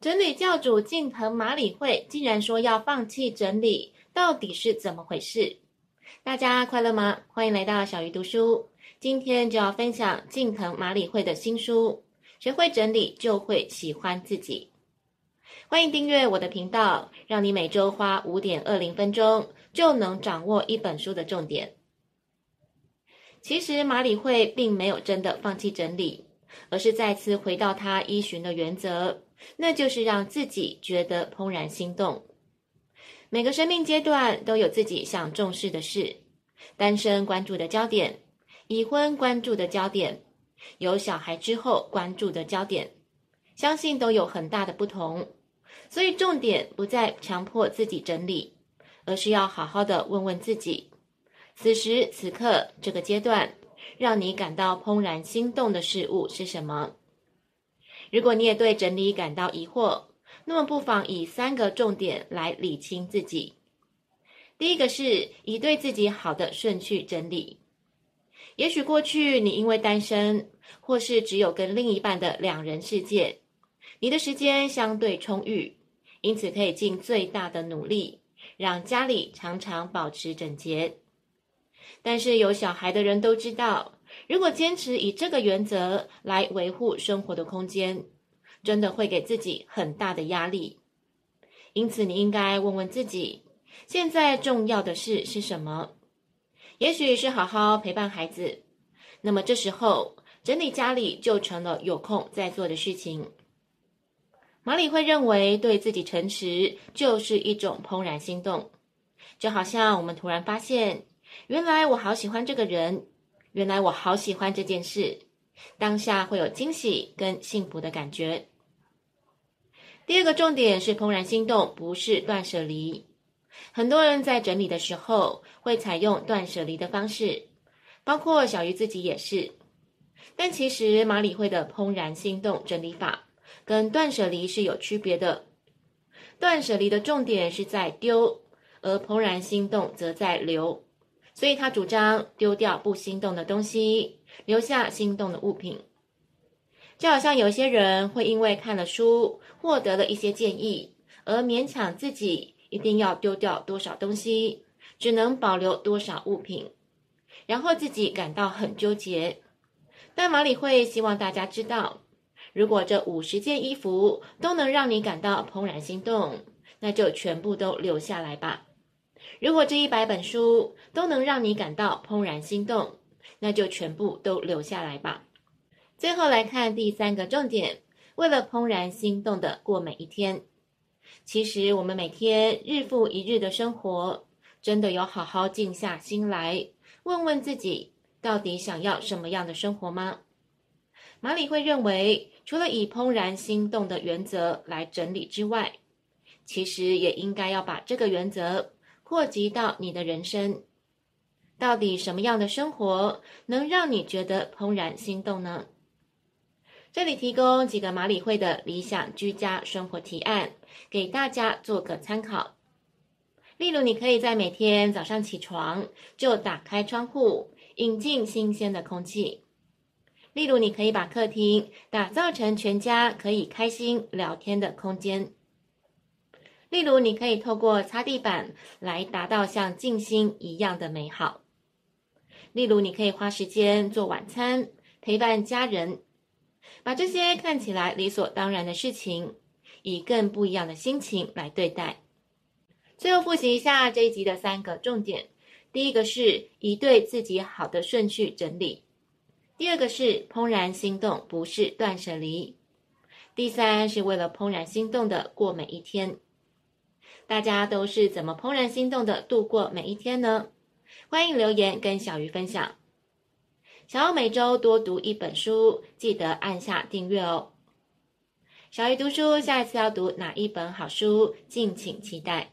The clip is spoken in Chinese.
整理教主近藤麻里惠竟然说要放弃整理，到底是怎么回事？大家快乐吗？欢迎来到小鱼读书。今天就要分享近藤麻里惠的新书《学会整理就会喜欢自己》。欢迎订阅我的频道，让你每周花五点二零分钟就能掌握一本书的重点。其实麻里惠并没有真的放弃整理，而是再次回到她依循的原则。那就是让自己觉得怦然心动。每个生命阶段都有自己想重视的事，单身关注的焦点，已婚关注的焦点，有小孩之后关注的焦点，相信都有很大的不同。所以重点不在强迫自己整理，而是要好好的问问自己：此时此刻这个阶段，让你感到怦然心动的事物是什么？如果你也对整理感到疑惑，那么不妨以三个重点来理清自己。第一个是以对自己好的顺序整理。也许过去你因为单身，或是只有跟另一半的两人世界，你的时间相对充裕，因此可以尽最大的努力，让家里常常保持整洁。但是有小孩的人都知道，如果坚持以这个原则来维护生活的空间，真的会给自己很大的压力。因此，你应该问问自己，现在重要的事是什么？也许是好好陪伴孩子，那么这时候整理家里就成了有空再做的事情。马里会认为，对自己诚实就是一种怦然心动，就好像我们突然发现，原来我好喜欢这个人。原来我好喜欢这件事，当下会有惊喜跟幸福的感觉。第二个重点是怦然心动，不是断舍离。很多人在整理的时候会采用断舍离的方式，包括小鱼自己也是。但其实马里会的怦然心动整理法跟断舍离是有区别的。断舍离的重点是在丢，而怦然心动则在留。所以他主张丢掉不心动的东西，留下心动的物品。就好像有些人会因为看了书，获得了一些建议，而勉强自己一定要丢掉多少东西，只能保留多少物品，然后自己感到很纠结。但马里会希望大家知道，如果这五十件衣服都能让你感到怦然心动，那就全部都留下来吧。如果这一百本书都能让你感到怦然心动，那就全部都留下来吧。最后来看第三个重点，为了怦然心动的过每一天。其实我们每天日复一日的生活，真的有好好静下心来，问问自己，到底想要什么样的生活吗？马里会认为，除了以怦然心动的原则来整理之外，其实也应该要把这个原则。扩及到你的人生，到底什么样的生活能让你觉得怦然心动呢？这里提供几个马里会的理想居家生活提案，给大家做个参考。例如，你可以在每天早上起床就打开窗户，引进新鲜的空气。例如，你可以把客厅打造成全家可以开心聊天的空间。例如，你可以透过擦地板来达到像静心一样的美好。例如，你可以花时间做晚餐，陪伴家人，把这些看起来理所当然的事情，以更不一样的心情来对待。最后复习一下这一集的三个重点：第一个是以对自己好的顺序整理；第二个是怦然心动，不是断舍离；第三是为了怦然心动的过每一天。大家都是怎么怦然心动的度过每一天呢？欢迎留言跟小鱼分享。想要每周多读一本书，记得按下订阅哦。小鱼读书，下一次要读哪一本好书，敬请期待。